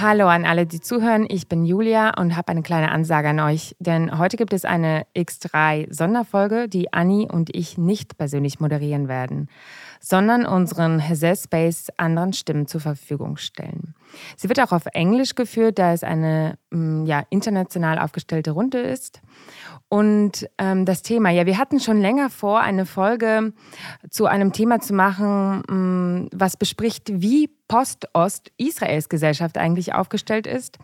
Hallo an alle, die zuhören. Ich bin Julia und habe eine kleine Ansage an euch. Denn heute gibt es eine X3-Sonderfolge, die Anni und ich nicht persönlich moderieren werden, sondern unseren Hesse Space anderen Stimmen zur Verfügung stellen. Sie wird auch auf Englisch geführt, da es eine mm, ja, international aufgestellte Runde ist. Und ähm, das Thema, ja, wir hatten schon länger vor, eine Folge zu einem Thema zu machen, ähm, was bespricht, wie Post-Ost-Israels Gesellschaft eigentlich aufgestellt ist.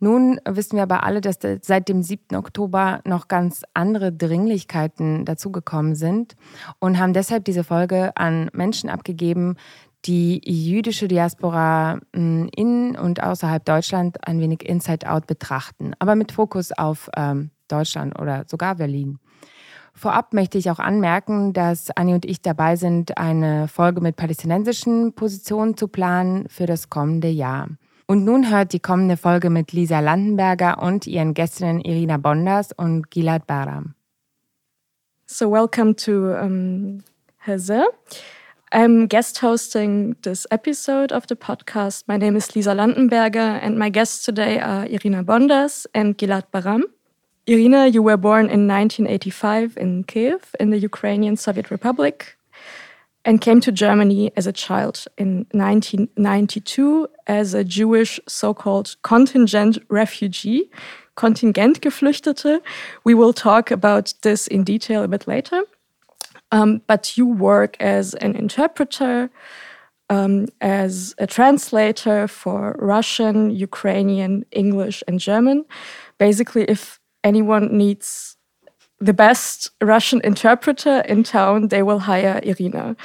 Nun wissen wir aber alle, dass seit dem 7. Oktober noch ganz andere Dringlichkeiten dazugekommen sind und haben deshalb diese Folge an Menschen abgegeben, die jüdische Diaspora in und außerhalb Deutschland ein wenig Inside-Out betrachten, aber mit Fokus auf ähm, Deutschland oder sogar Berlin. Vorab möchte ich auch anmerken, dass Anni und ich dabei sind, eine Folge mit palästinensischen Positionen zu planen für das kommende Jahr. Und nun hört die kommende Folge mit Lisa Landenberger und ihren Gästinnen Irina Bondas und Gilad Baram. So welcome to um, Heze. I'm guest hosting this episode of the podcast. My name is Lisa Landenberger, and my guests today are Irina Bondas and Gilad Baram. Irina, you were born in 1985 in Kiev, in the Ukrainian Soviet Republic, and came to Germany as a child in 1992 as a Jewish so called contingent refugee, Kontingent Geflüchtete. We will talk about this in detail a bit later. Um, but you work as an interpreter, um, as a translator for Russian, Ukrainian, English, and German. Basically, if anyone needs the best Russian interpreter in town, they will hire Irina.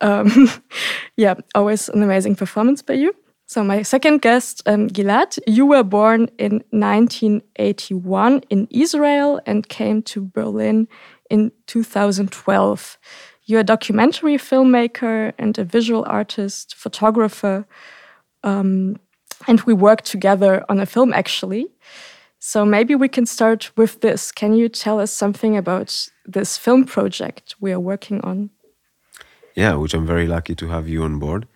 Um, yeah, always an amazing performance by you. So, my second guest, um, Gilad, you were born in 1981 in Israel and came to Berlin in 2012. You're a documentary filmmaker and a visual artist, photographer. Um, and we worked together on a film actually. So maybe we can start with this. Can you tell us something about this film project we are working on? Yeah, which I'm very lucky to have you on board.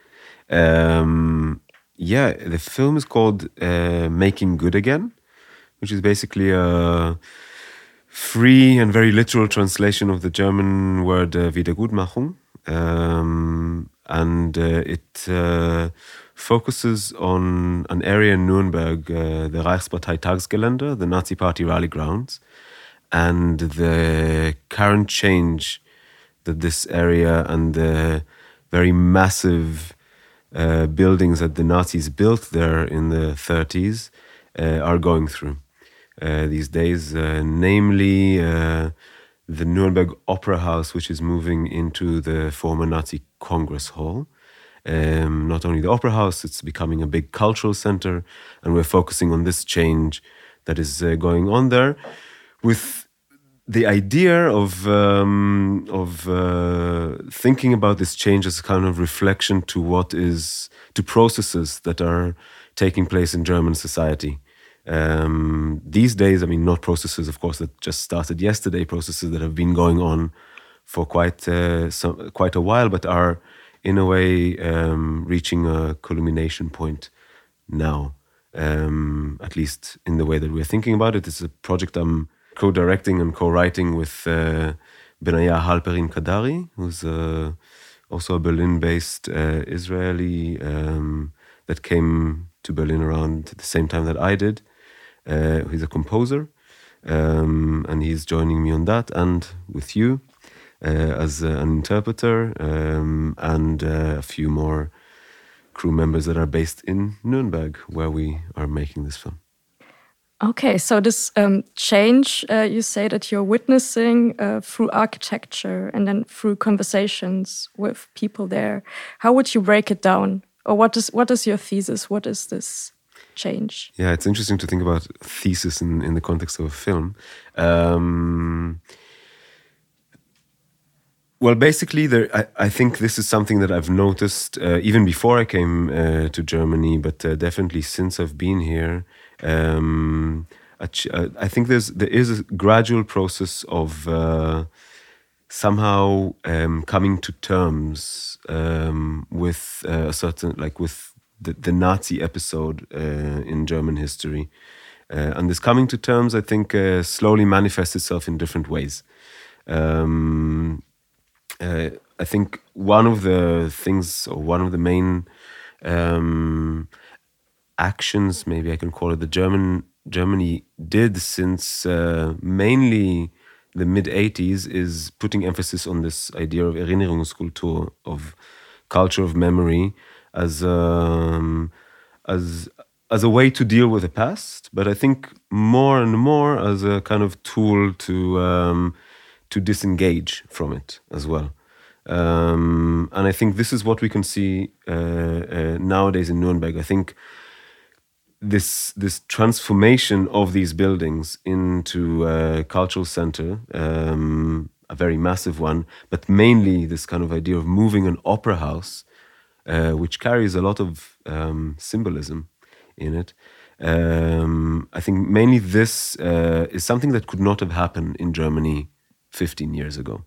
Um, yeah, the film is called uh, Making Good Again, which is basically a free and very literal translation of the German word uh, Wiedergutmachung. Um, and uh, it uh, focuses on an area in Nuremberg, uh, the Reichsparteitagsgelände, the Nazi Party rally grounds, and the current change that this area and the very massive uh, buildings that the Nazis built there in the 30s uh, are going through uh, these days, uh, namely uh, the Nuremberg Opera House, which is moving into the former Nazi Congress Hall um, not only the opera house, it's becoming a big cultural center, and we're focusing on this change that is uh, going on there, with the idea of um, of uh, thinking about this change as a kind of reflection to what is to processes that are taking place in German society. Um, these days, I mean, not processes, of course, that just started yesterday. Processes that have been going on for quite uh, some, quite a while, but are in a way um, reaching a culmination point now. Um, at least in the way that we're thinking about it. It's a project I'm co-directing and co-writing with uh, Benaya Halperin Kadari, who's uh, also a Berlin-based uh, Israeli um, that came to Berlin around the same time that I did. Uh, he's a composer, um, and he's joining me on that and with you. Uh, as an interpreter um, and uh, a few more crew members that are based in Nuremberg, where we are making this film. Okay, so this um, change uh, you say that you're witnessing uh, through architecture and then through conversations with people there. How would you break it down, or what is what is your thesis? What is this change? Yeah, it's interesting to think about thesis in in the context of a film. Um, well, basically, there, I, I, think this is something that I've noticed uh, even before I came uh, to Germany, but uh, definitely since I've been here, Um, uh, I think there's there is a gradual process of uh, somehow um, coming to terms um, with uh, a certain like with the, the Nazi episode in German history, and this coming to terms, I think, slowly manifests itself in different ways. Um, I think one of the things, or one of the main um, actions, maybe I can call it, the German Germany did since uh, mainly the mid 80s is putting emphasis on this idea of Erinnerungskultur, of culture of memory, as um, as as a way to deal with the past, but I think more and more as a kind of tool to um, to disengage from it as well. Um, and I think this is what we can see uh, uh, nowadays in Nuremberg. I think this this transformation of these buildings into a cultural center, um, a very massive one, but mainly this kind of idea of moving an opera house, uh, which carries a lot of um, symbolism in it. Um, I think mainly this uh, is something that could not have happened in Germany 15 years ago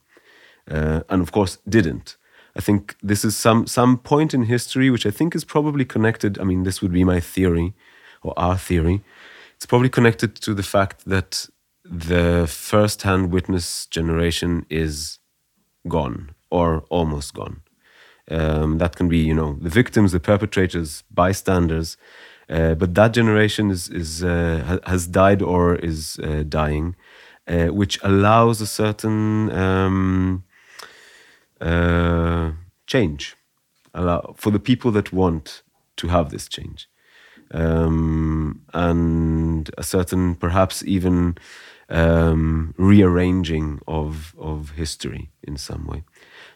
uh, and of course didn't. I think this is some some point in history which I think is probably connected. I mean, this would be my theory or our theory. It's probably connected to the fact that the first-hand witness generation is gone or almost gone. Um, that can be, you know, the victims, the perpetrators, bystanders, uh, but that generation is is uh, has died or is uh, dying, uh, which allows a certain um, uh, change allow for the people that want to have this change. Um, and a certain perhaps even um, rearranging of of history in some way.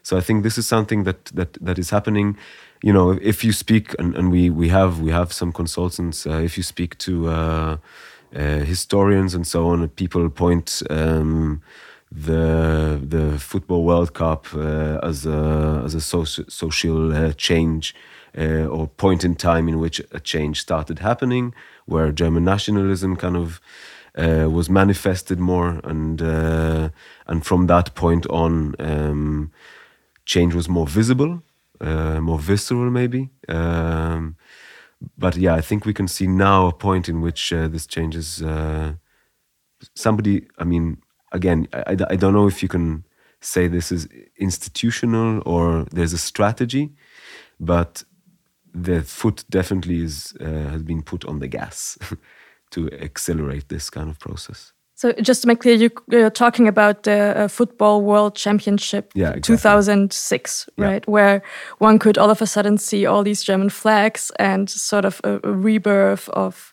So i think this is something that that that is happening. You know if you speak and, and we we have we have some consultants uh, if you speak to uh, uh historians and so on people point um, the the football World Cup uh, as a as a soci social uh, change uh, or point in time in which a change started happening, where German nationalism kind of uh, was manifested more, and and from that point on, um, change was more visible, more visceral, maybe. Um, but yeah, I think we can see now a point in which this changes. is somebody. I mean again, I, I don't know if you can say this is institutional or there's a strategy, but the foot definitely is uh, has been put on the gas to accelerate this kind of process. So just to make clear, you, are talking about the uh, Football World Championship yeah, exactly. 2006, right? Yeah. Where one could all of a sudden see all these German flags and sort of a, a rebirth of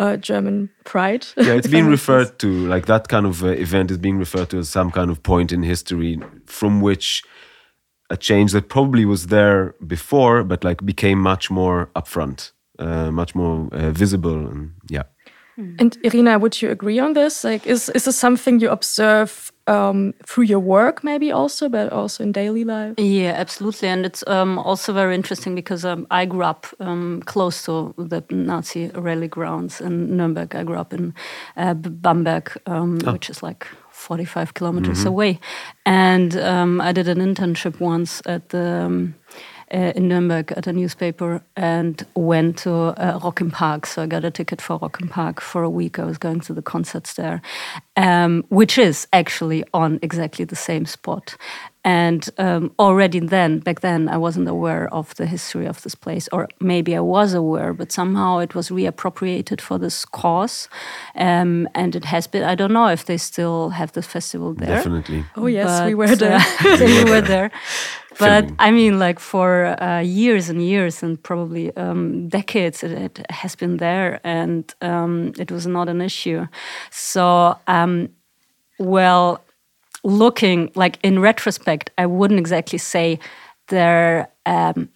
uh, German pride. Yeah, it's being referred to like that kind of uh, event is being referred to as some kind of point in history from which a change that probably was there before, but like became much more upfront, uh, much more uh, visible, and yeah. Hmm. And Irina, would you agree on this? Like, is is this something you observe um, through your work, maybe also, but also in daily life? Yeah, absolutely. And it's um, also very interesting because um, I grew up um, close to the Nazi rally grounds in Nuremberg. I grew up in uh, Bamberg, um, oh. which is like 45 kilometers mm -hmm. away. And um, I did an internship once at the uh, in Nuremberg at a newspaper and went to uh, Park. So I got a ticket for Rock im Park for a week. I was going to the concerts there, um, which is actually on exactly the same spot. And um, already then, back then, I wasn't aware of the history of this place, or maybe I was aware, but somehow it was reappropriated for this cause. Um, and it has been, I don't know if they still have the festival there. Definitely. Oh, yes, but, we were there. Uh, we were there. But I mean, like for uh, years and years and probably um, decades, it, it, has been there and um, it was not an issue. So, um, well, looking like in retrospect, I wouldn't exactly say there um,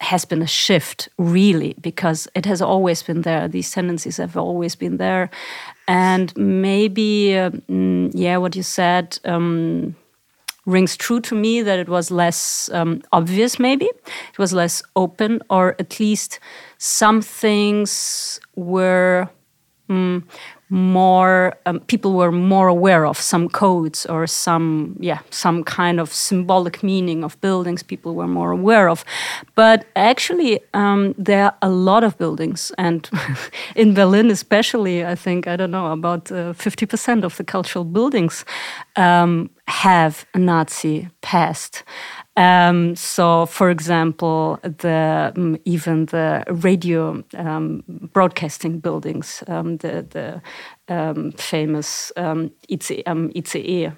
has been a shift really because it has always been there. These tendencies have always been there, and maybe mm, yeah, what you said. Um, rings true to me that it was less um, obvious, maybe. It was less open, or at least some things were. Mm, more um, people were more aware of some codes or some yeah some kind of symbolic meaning of buildings people were more aware of. But actually um, there are a lot of buildings. And in berlin especially i think i don't know about uh, 50% of the cultural buildings um, have a nazi past um, so, for example, the um, even the radio um, broadcasting buildings, um, the the um, famous um, ICE,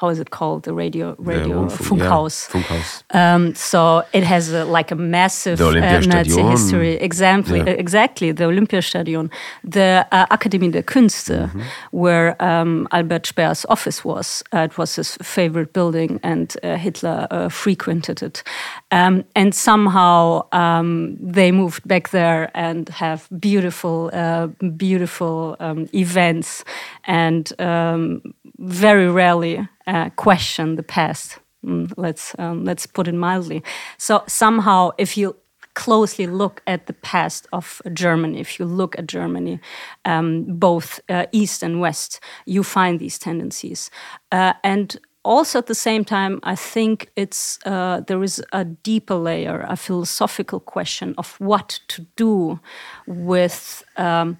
how is it called? The radio radio yeah, Funkhaus. Yeah, Funkhaus. Um, so it has a, like a massive uh, Nazi history. Exactly, yeah. exactly. The Olympiastadion, the uh, Akademie der Künste, mm -hmm. where um, Albert Speer's office was. Uh, it was his favorite building, and uh, Hitler uh, frequented it. Um, and somehow um, they moved back there and have beautiful, uh, beautiful um, events, and um, very rarely uh, question the past. Mm, let's um, let's put it mildly. So somehow, if you closely look at the past of Germany, if you look at Germany, um, both uh, east and west, you find these tendencies. Uh, and also at the same time, I think it's uh, there is a deeper layer, a philosophical question of what to do with. Um,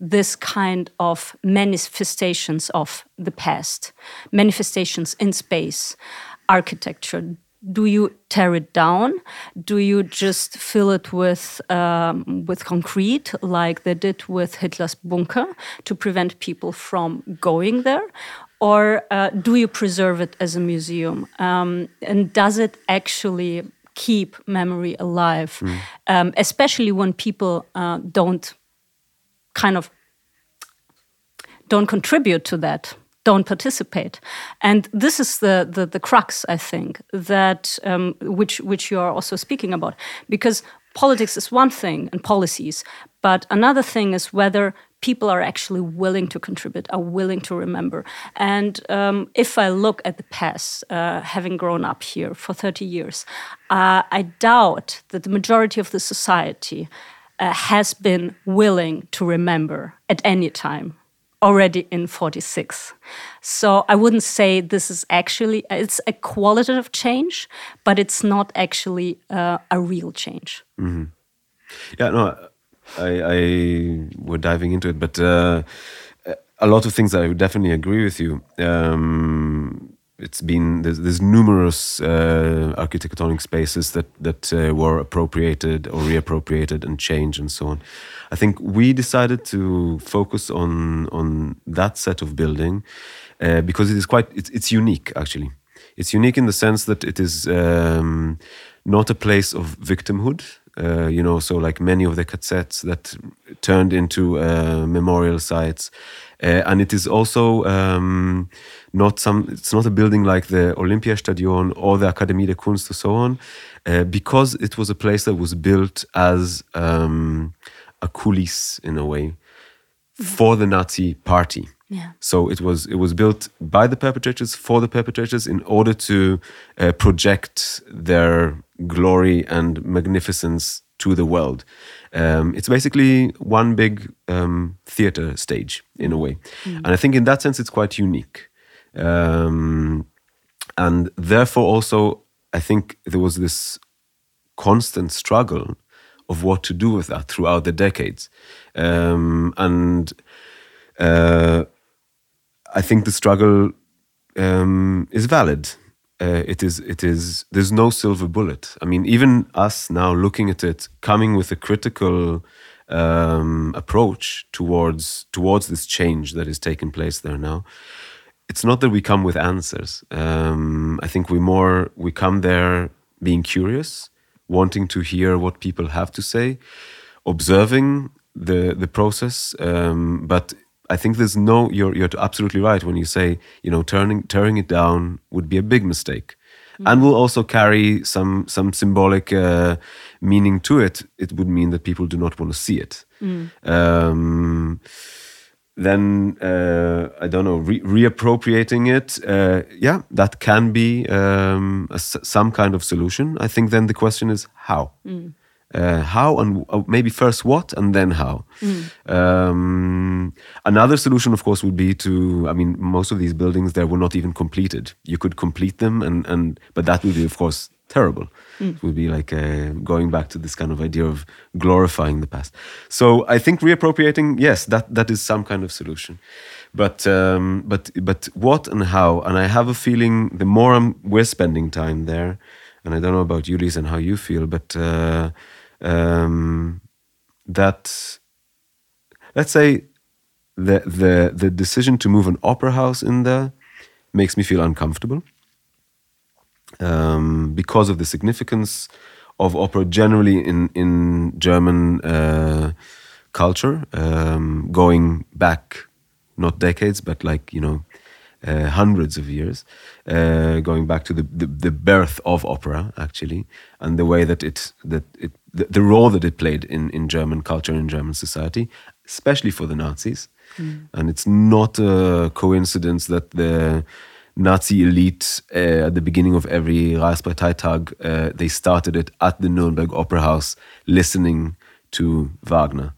this kind of manifestations of the past, manifestations in space, architecture. Do you tear it down? Do you just fill it with um, with concrete, like they did with Hitler's bunker, to prevent people from going there, or uh, do you preserve it as a museum? Um, and does it actually keep memory alive, mm. um, especially when people uh, don't kind of don't contribute to that don't participate and this is the the, the crux i think that um, which which you are also speaking about because politics is one thing and policies but another thing is whether people are actually willing to contribute are willing to remember. And um, if i look at the past uh, having grown up here for 30 years uh, i doubt that the majority of the society uh, has been willing to remember at any time already in 46 so i wouldn't say this is actually it's a qualitative change but it's not actually uh, a real change. Mm -hmm. yeah no i i we're diving into it but uh, a lot of things i would definitely agree with you um, it's been there's, there's numerous uh, architectonic spaces that that uh, were appropriated or reappropriated and changed and so on. I think we decided to focus on on that set of building uh, because it is quite it's, it's unique actually. It's unique in the sense that it is um, not a place of victimhood. Uh, you know, so like many of the KZs that turned into uh, memorial sites, uh, and it is also um, not some. It's not a building like the Olympiastadion or the Akademie der Kunst or so on, uh, because it was a place that was built as um, a coulisse in a way for the Nazi party. Yeah. So it was it was built by the perpetrators for the perpetrators in order to uh, project their glory and magnificence to the world. Um, it's basically one big um, theater stage in a way, mm. and I think in that sense it's quite unique. Um, and therefore, also, I think there was this constant struggle of what to do with that throughout the decades, um, and uh, I think the struggle um, is valid uh, it is it is there's no silver bullet. I mean, even us now looking at it, coming with a critical um, approach towards towards this change that is taking place there now. It's not that we come with answers. Um, I think we more we come there being curious, wanting to hear what people have to say, observing the the process, um, but I think there's no you're you're absolutely right when you say you know turning tearing it down would be a big mistake, mm. and will also carry some some symbolic uh, meaning to it. It would mean that people do not want to see it. Mm. Um, then uh, I don't know, re- reappropriating it, uh, yeah, that can be um, a some kind of solution. I think then the question is how. Uh, how and uh, maybe first what and then how. Um, another solution, of course, would be to. I mean, most of these buildings there were not even completed. You could complete them, and and but that would be, of course, terrible. It would be like uh, going back to this kind of idea of glorifying the past. So I think reappropriating, yes, that that is some kind of solution. But um, but but what and how? And I have a feeling the more I'm, we're spending time there, and I don't know about you, Lisa, and how you feel, but uh, um, that let's say the the the decision to move an opera house in there makes me feel uncomfortable um, because of the significance of opera generally in in German uh, culture, um, going back not decades but like you know uh, hundreds of years, uh, going back to the, the the birth of opera actually, and the way that it that it the, the role that it played in in German culture and German society, especially for the Nazis. And it's not a coincidence that the Nazi elite uh, at the beginning of every Reichsparteitag, uh, they started it at the Nuremberg Opera House, listening to Wagner,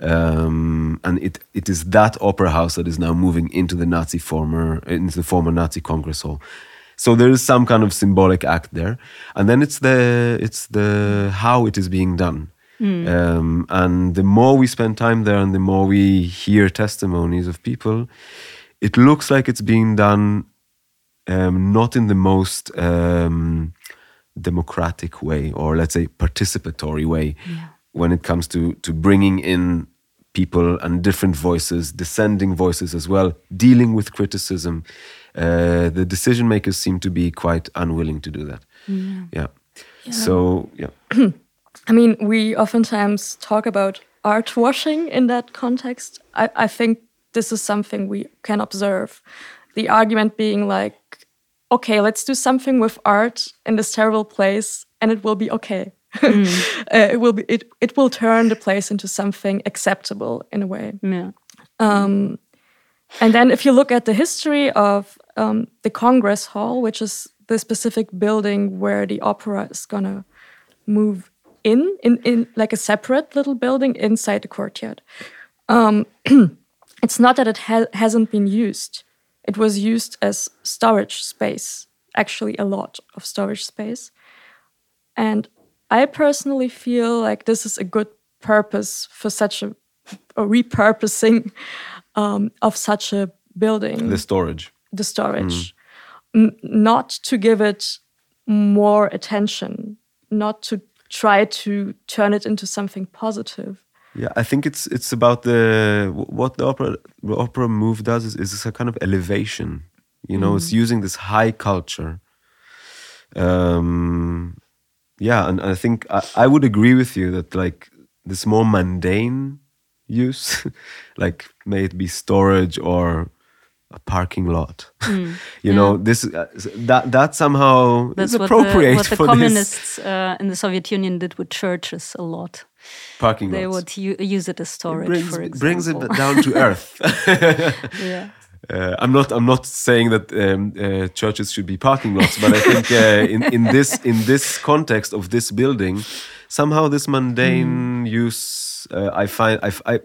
um, and it it is that opera house that is now moving into the Nazi former into the former Nazi Congress Hall. So there is some kind of symbolic act there, and then it's the it's the how it is being done. Um, and the more we spend time there, and the more we hear testimonies of people, it looks like it's being done um, not in the most um, democratic way, or let's say participatory way, when it comes to to bringing in people and different voices, dissenting voices as well, dealing with criticism. Uh, the decision makers seem to be quite unwilling to do that. Yeah. So yeah. I mean, we oftentimes talk about art washing in that context. I, I think this is something we can observe. The argument being like, okay, let's do something with art in this terrible place and it will be okay. Uh, it will be it, it will turn the place into something acceptable in a way. Yeah. Um, and then if you look at the history of um, the Congress Hall, which is the specific building where the opera is gonna move in, in, in like a separate little building inside the courtyard. Um, it's not that it ha- hasn't been used. It was used as storage space, actually a lot of storage space. And I personally feel like this is a good purpose for such a, a repurposing um, of such a building The storage. the storage, N- not to give it more attention, not to try to turn it into something positive. Yeah, I think it's it's about the what the opera the opera move does is, is a kind of elevation. You know, it's using this high culture. Um, yeah, and I think I, I would agree with you that like this more mundane use, like may it be storage or a parking lot. you know, this uh, that that somehow That's is what the, appropriate what the for this communists uh, in the Soviet Union did with churches a lot. parking They lots. would u- use it as storage, brings, for example. brings it down to earth. yeah. Uh, I'm not. I'm not saying that um, uh, churches should be parking lots, but I think uh, in in this in this context of this building, somehow this mundane use, uh, I find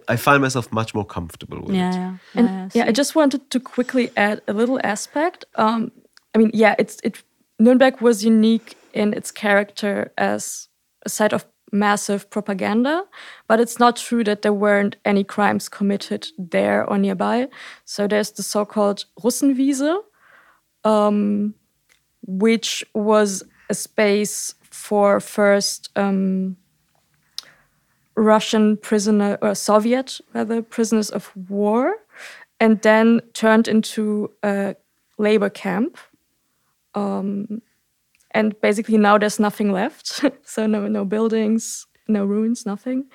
I find myself much more comfortable with Yeah, it. yeah. And yeah, yeah, I just wanted to quickly add a little aspect. Um, I mean, yeah, it's it. Nuremberg was unique in its character as a site of massive propaganda, but it's not true that there weren't any crimes committed there or nearby. So there's the so-called Russenwiese, um, which was a space for first um, Russian prisoner or Soviet rather prisoners of war, and then turned into a labor camp. Um, and basically now there's nothing left, so no no buildings, no ruins, nothing.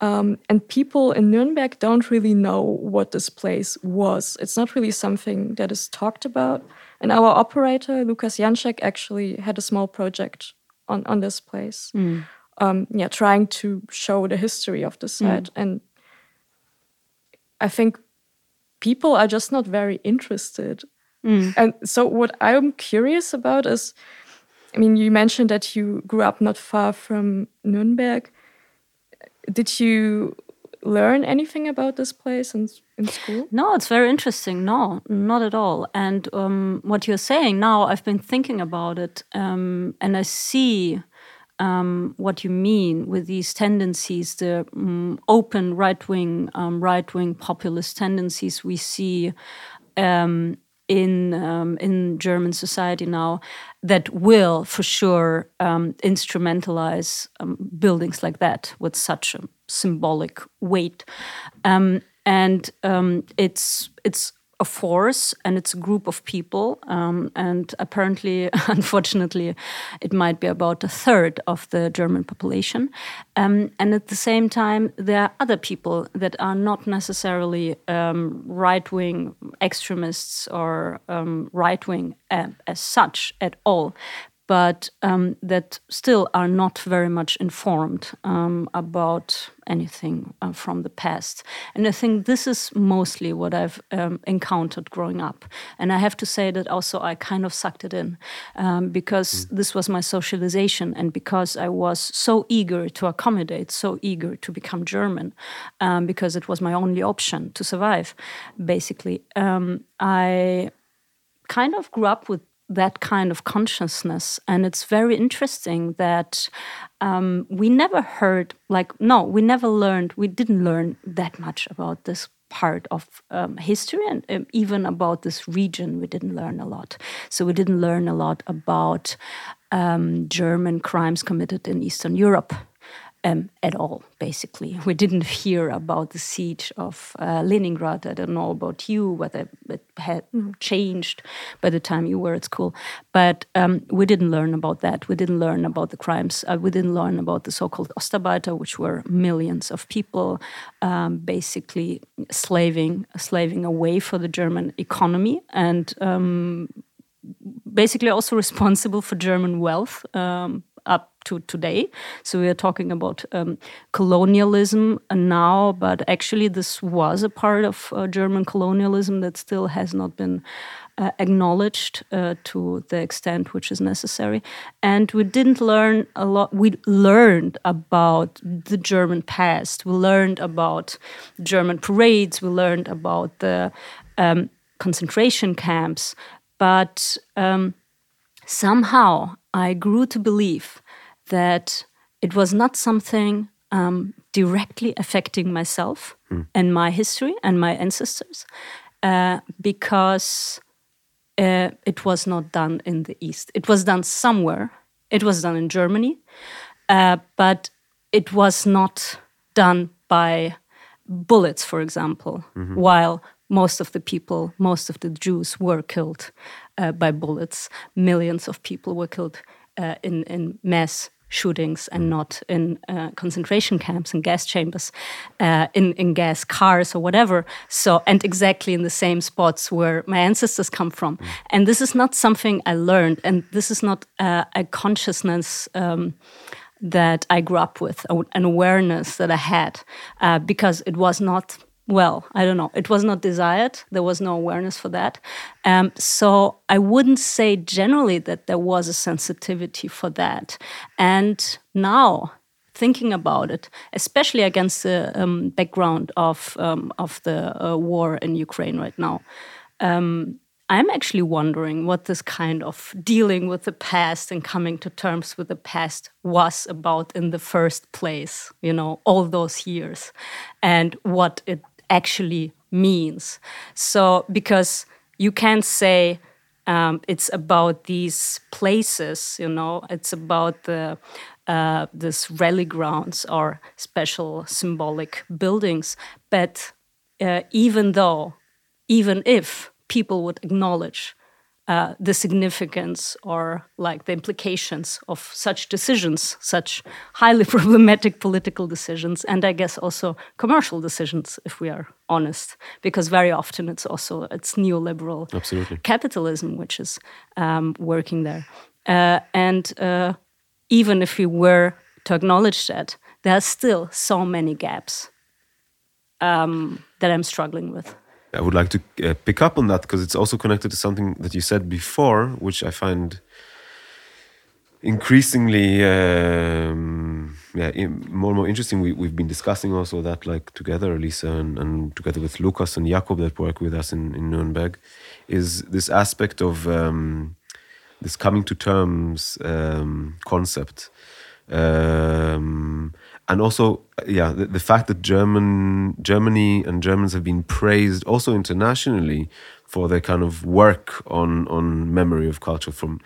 Um, and people in Nuremberg don't really know what this place was. It's not really something that is talked about. And our operator, Lukas Janczek, actually had a small project on, on this place. Um, yeah, trying to show the history of the site. And I think people are just not very interested. And so, what I'm curious about is I mean, you mentioned that you grew up not far from Nuremberg. Did you learn anything about this place in, in school? No, it's very interesting. No, not at all. And um, what you're saying now, I've been thinking about it, um, and I see um, what you mean with these tendencies, the um, open right wing, um, right wing populist tendencies we see um, in um, in German society now that will for sure um, instrumentalize um, buildings like that with such a symbolic weight, um, and um, it's it's a force and it's a group of people. Um, and apparently, unfortunately, it might be about a third of the German population. Um, and at the same time, there are other people that are not necessarily um, right wing extremists or um, right wing as such at all, but um, that still are not very much informed um, about anything uh, from the past. And I think this is mostly what I've um, encountered growing up. And I have to say that also I kind of sucked it in um, because mm. this was my socialization and because I was so eager to accommodate, so eager to become German, um, because it was my only option to survive, basically. Um, I kind of grew up with that kind of consciousness. And it's very interesting that um, we never heard, like, no, we never learned, we didn't learn that much about this part of um, history and um, even about this region. We didn't learn a lot. So we didn't learn a lot about um, german crimes committed in eastern europe um, at all, basically. We didn't hear about the siege of uh, Leningrad. I don't know about you, whether it had changed by the time you were at school. But um, we didn't learn about that. We didn't learn about the crimes. Uh, we didn't learn about the so called Ostarbeiter, which were millions of people um, basically slaving, slaving away for the German economy and um, basically also responsible for German wealth um, up to today. So we are talking about um, colonialism now, but actually this was a part of uh, German colonialism that still has not been uh, acknowledged uh, to the extent which is necessary. And we didn't learn a lot. We learned about the German past. We learned about German parades. We learned about the um, concentration camps. But um, somehow I grew to believe that it was not something um, directly affecting myself mm. and my history and my ancestors uh, because uh, it was not done in the East. It was done somewhere. It was done in Germany, uh, but it was not done by bullets, for example, mm -hmm. while most of the people, most of the Jews were killed uh, by bullets. Millions of people were killed uh, in, in mass shootings and not in uh, concentration camps and gas chambers, uh, in, in gas cars or whatever. So, and exactly in the same spots where my ancestors come from. And this is not something I learned, and this is not uh, a consciousness. Um, that I grew up with, an awareness that I had, uh, because it was not well, I don't know. It was not desired. There was no awareness for that. Um, so I wouldn't say generally that there was a sensitivity for that. And now, thinking about it, especially against the um, background of um, of the uh, war in Ukraine right now, um, I'm actually wondering what this kind of dealing with the past and coming to terms with the past was about in the first place, you know, all those years, and what it actually means. So, because you can't say um, it's about these places, you know, it's about the uh, this rally grounds or special symbolic buildings. But uh, even though, even if people would acknowledge uh, the significance or like the implications of such decisions, such highly problematic political decisions, and I guess also commercial decisions, if we are honest, because very often it's also it's neoliberal Absolutely. capitalism which is um, working there, uh, and uh, even if we were to acknowledge that, there are still so many gaps um, that I'm struggling with. I would like to uh, pick up on that because it's also connected to something that you said before, which I find increasingly um, yeah more and more interesting. We, we've been discussing also that like together lisa and, and together with lucas and jakob that work with us in, in nuremberg is this aspect of um, this coming to terms um, concept. Um, and also yeah the, the, fact that german germany and germans have been praised also internationally for their kind of work on on memory of culture from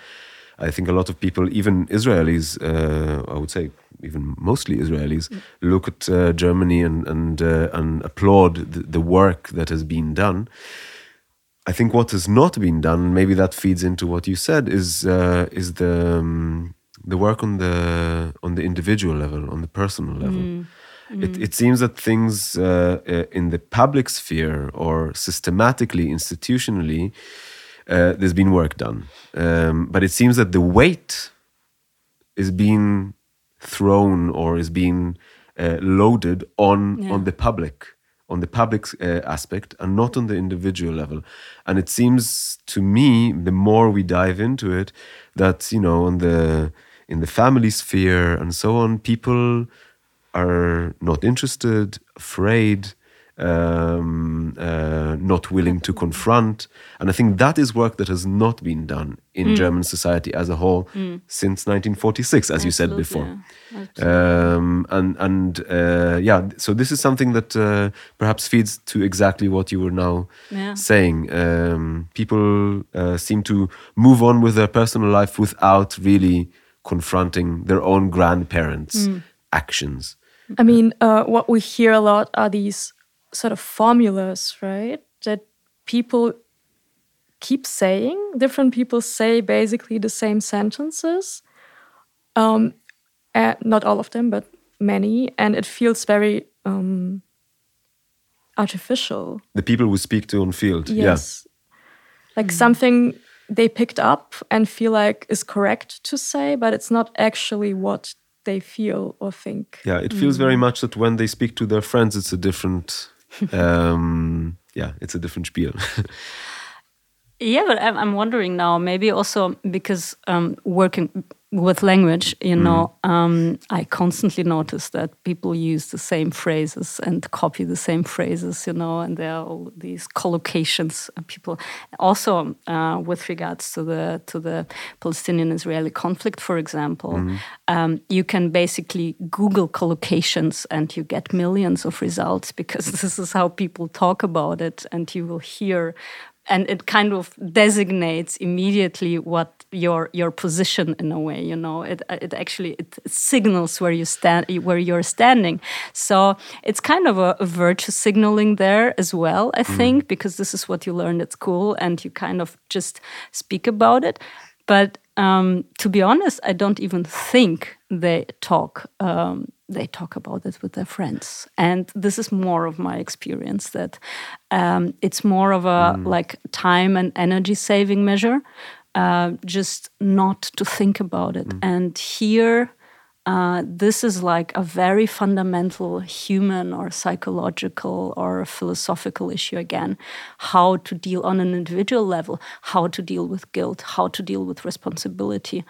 I think a lot of people, even Israelis, uh, I would say even mostly Israelis, mm. look at uh, Germany and and uh, and applaud the, the, work that has been done. I think what has not been done, maybe that feeds into what you said, is uh, is the um, the work on the on the individual level, on the personal level. Mm. Mm. It, it seems that things uh, uh, in the public sphere or systematically, institutionally, uh, there's been work done. Um, but it seems that the weight is being thrown or is being uh, loaded on yeah. on the public on the public uh, aspect and not on the individual level and it seems to me the more we dive into it that you know on the in the family sphere and so on people are not interested afraid um, uh, not willing to confront. And I think that is work that has not been done in mm. German society as a whole mm. since 1946, as Absolutely. you said before. Um, and and uh, yeah, so this is something that uh, perhaps feeds to exactly what you were now yeah. saying. Um, people uh, seem to move on with their personal life without really confronting their own grandparents' mm. actions. I mean, uh, what we hear a lot are these sort of formulas, right? That people keep saying. Different people say basically the same sentences. Um, uh, not all of them, but many, and it feels very um, artificial. The people we speak to on field, yes, yeah. like mm. something they picked up and feel like is correct to say, but it's not actually what they feel or think. Yeah, it feels mm. very much that when they speak to their friends, it's a different um, yeah, it's a different spiel. yeah, but I'm, I'm wondering now, maybe also because um, working with language, you mm. know, um, I constantly notice that people use the same phrases and copy the same phrases, you know, and there are all these collocations. People also uh, with regards to the to the Palestinian-Israeli conflict, for example, mm. um, you can basically Google collocations and you get millions of results because this is how people talk about it, and you will hear and it kind of designates immediately what your your position in a way you know? It it actually it signals where you stand where you're standing. So it's kind of a, a virtue signaling there as well i mm. think because this is what you learned at school and you kind of just speak about it. But um, to be honest i don't even think they talk um, they talk about it with their friends and this is more of my experience that um, it's more of a mm. like time and energy saving measure uh, just not to think about it mm. and here uh, this is like a very fundamental human or psychological or philosophical issue again how to deal on an individual level how to deal with guilt how to deal with responsibility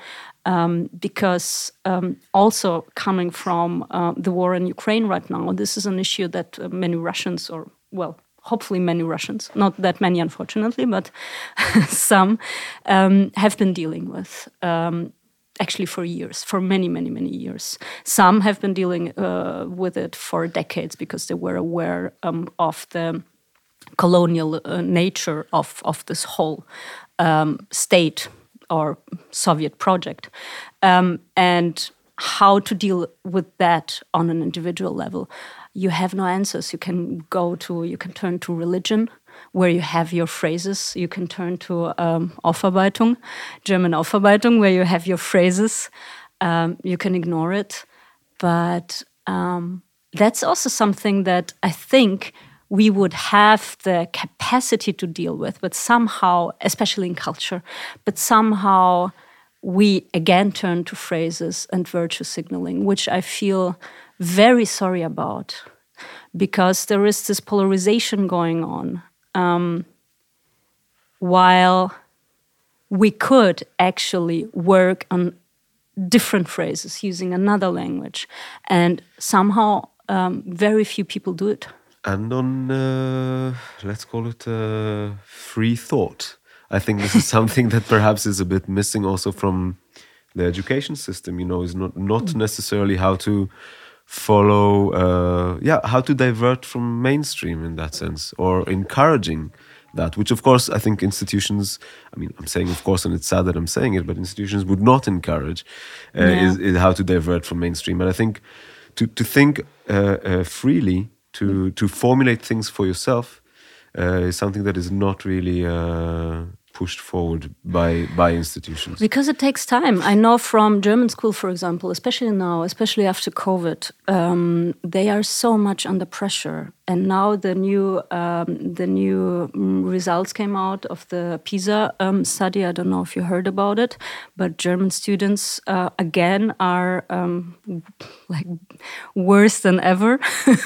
um, because um, also coming from uh, the war in Ukraine right now, this is an issue that uh, many Russians, or well, hopefully many Russians, not that many unfortunately, but some um, have been dealing with. Um, actually, for years, for many, many, many years. Some have been dealing uh, with it for decades because they were aware um, of the colonial uh, nature of, of this whole um, state or Soviet project, um, and how to deal with that on an individual level. You have no answers. You can go to, you can turn to religion, where you have your phrases. You can turn to um, Aufarbeitung, German Aufarbeitung, where you have your phrases. Um, you can ignore it, but um, that's also something that I think we would have the capacity to deal with, but somehow, especially in culture, but somehow we again turn to phrases and virtue signaling, which I feel very sorry about because there is this polarization going on. um, while we could actually work on different phrases using another language. And somehow, um, very few people do it. And on, uh, let's call it uh, free thought. I think this is something that perhaps is a bit missing also from the education system. You know, is not not mm. necessarily how to follow, uh, yeah, how to divert from mainstream in that sense, or encouraging that, which of course I think institutions, I mean, I'm saying of course, and it's sad that I'm saying it, but institutions would not encourage uh, yeah. is, is, how to divert from mainstream. And I think to, to think uh, uh, freely, to, to formulate things for yourself, uh, is something that is not really uh, pushed forward by by institutions. Because it takes time. I know from german school for example especially now especially after covid um, they are so much under pressure and now the new um, the new mm, results came out of the PISA um, study. I don't know if you heard about it, but German students uh, again are um, like worse than ever,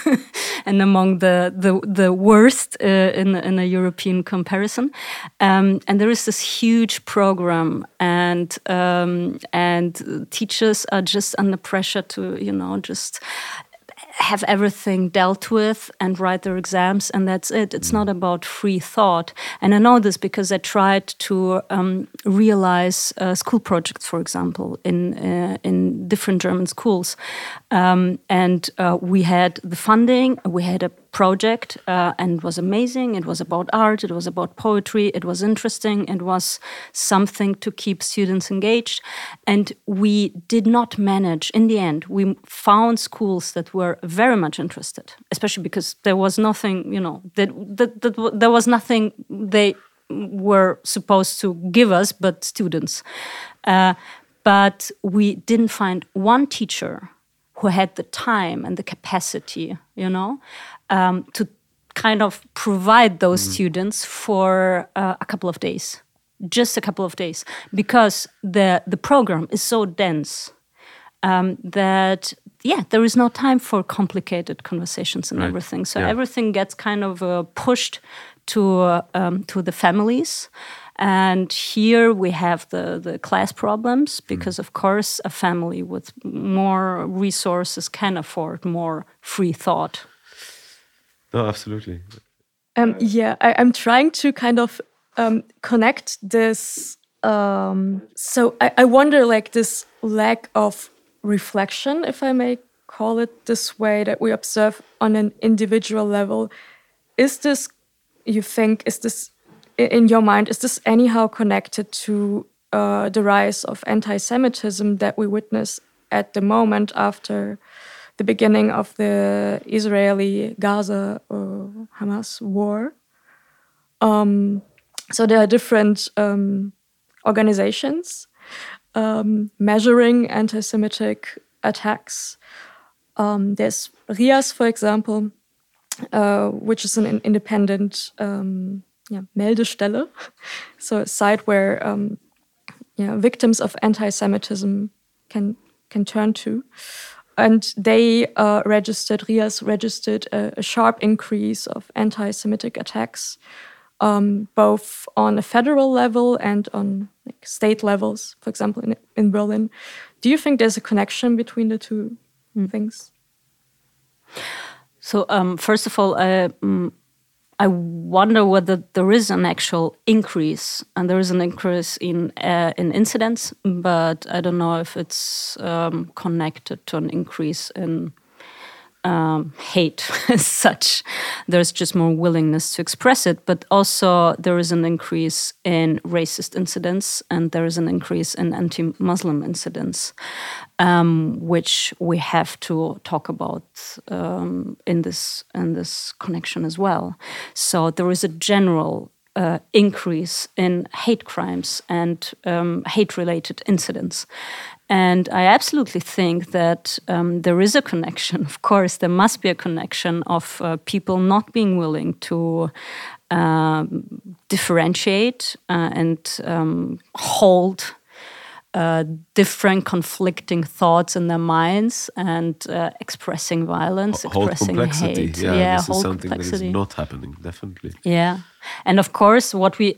and among the the, the worst uh, in in a European comparison. Um, and there is this huge program, and um, and teachers are just under pressure to you know just have everything dealt with and write their exams, and that's it. It's mm. not about free thought. And I know this because I tried to um, realize uh, school projects, for example, in uh, in different German schools, um, and uh, we had the funding. We had a project uh, and was amazing. It was about art, it was about poetry, it was interesting, it was something to keep students engaged. And we did not manage, in the end, we found schools that were very much interested, especially because there was nothing, you know, that, that, that there was nothing they were supposed to give us but students. Uh, but we didn't find one teacher who had the time and the capacity, you know, um, to kind of provide those mm. students for uh, a couple of days, just a couple of days, because the the program is so dense um, that yeah, there is no time for complicated conversations and right. everything. So yeah. everything gets kind of uh, pushed to uh, um, to the families. And here we have the, the class problems mm. because, mm. of course, a family with more resources can afford more free thought. No, absolutely. Um, yeah, I, am trying to kind of um, connect this. Um, so I, I wonder, like, this lack of reflection, if I may call it this way, that we observe on an individual level. Is this, you think, is this in your mind, is this anyhow connected to uh, the rise of anti Semitism that we witness at the moment after the beginning of the Israeli Gaza or Hamas war. Um, so there are different um, organizations um, measuring anti Semitic attacks. Um, there's RIAS, for example, uh, which is an independent um, yeah, Meldestelle, so a site where um, yeah, victims of anti Semitism can, can turn to and they uh, registered, RIAS registered a, a, sharp increase of anti Semitic attacks, um, both on a federal level and on like, state levels, for example, in, in Berlin. Do you think there's a connection between the two mm. things? So, um, first of all, uh, I wonder whether there is an actual increase, and there is an increase in uh, in incidents, but I don't know if it's um, connected to an increase in um, hate as such. There's just more willingness to express it, but also there is an increase in racist incidents and there is an increase in anti Muslim incidents, um, which we have to talk about um, in, this, in this connection as well. So there is a general uh, increase in hate crimes and um, hate related incidents. And I absolutely think that um, there is a connection. Of course, there must be a connection of uh, people not being willing to um, differentiate uh, and um, hold uh, different conflicting thoughts in their minds and uh, expressing violence, expressing complexity. hate. Yeah, yeah this is something complexity. that is not happening, definitely. Yeah. And of course what we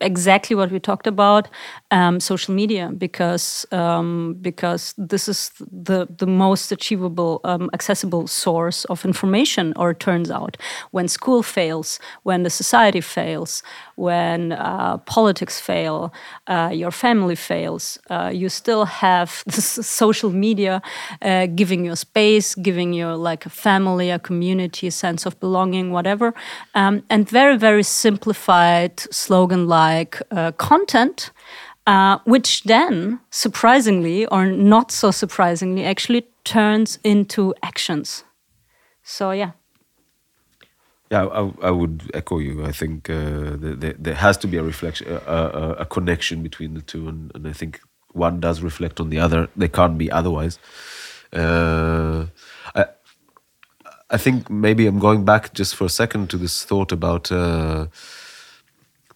exactly what we talked about um, social media because um, because this is the the most achievable um, accessible source of information or it turns out when school fails when the society fails when uh, politics fail uh, your family fails uh, you still have this social media uh, giving you space giving you like a family a community a sense of belonging whatever. Um, and very very simplified slogan like uh, content, uh, which then, surprisingly or not so surprisingly, actually turns into actions. So, yeah. Yeah, I, I would echo you. I think uh, the, the, there has to be a reflection, a, a connection between the two, and, and, I think one does reflect on the other. They can't be otherwise. Uh, I, I think maybe I'm going back just for a second to this thought about uh,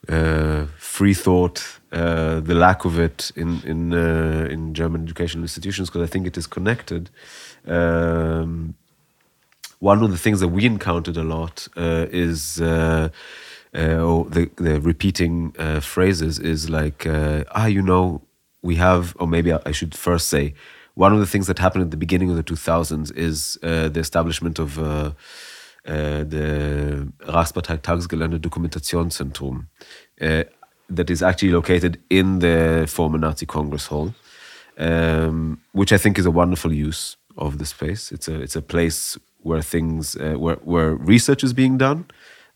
uh, free thought, uh, the lack of it in in uh, in German educational institutions, because I think it is connected. Um, one of the things that we encountered a lot uh, is. Uh, oh, the, the repeating phrases is like, ah, you know, we have, or maybe I should first say, one of the things that happened at the beginning of the 2000s is uh, the establishment of uh, uh, the Reichsparteitagsgelände Dokumentationszentrum uh, that is actually located in the former Nazi Congress Hall, um, which I think is a wonderful use of the space. It's a it's a place where things uh, where where research is being done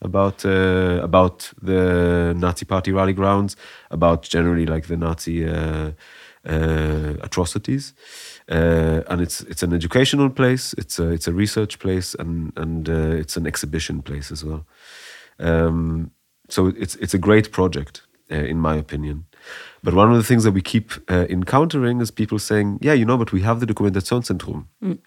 about uh, about the Nazi Party rally grounds, about generally like the Nazi uh, uh, atrocities, uh, and it's it's an educational place, it's a it's a research place, and and uh, it's an exhibition place as well. Um, so it's it's a great project, in my opinion. But one of the things that we keep encountering is people saying, "Yeah, you know, but we have the Dokumentationszentrum." Mm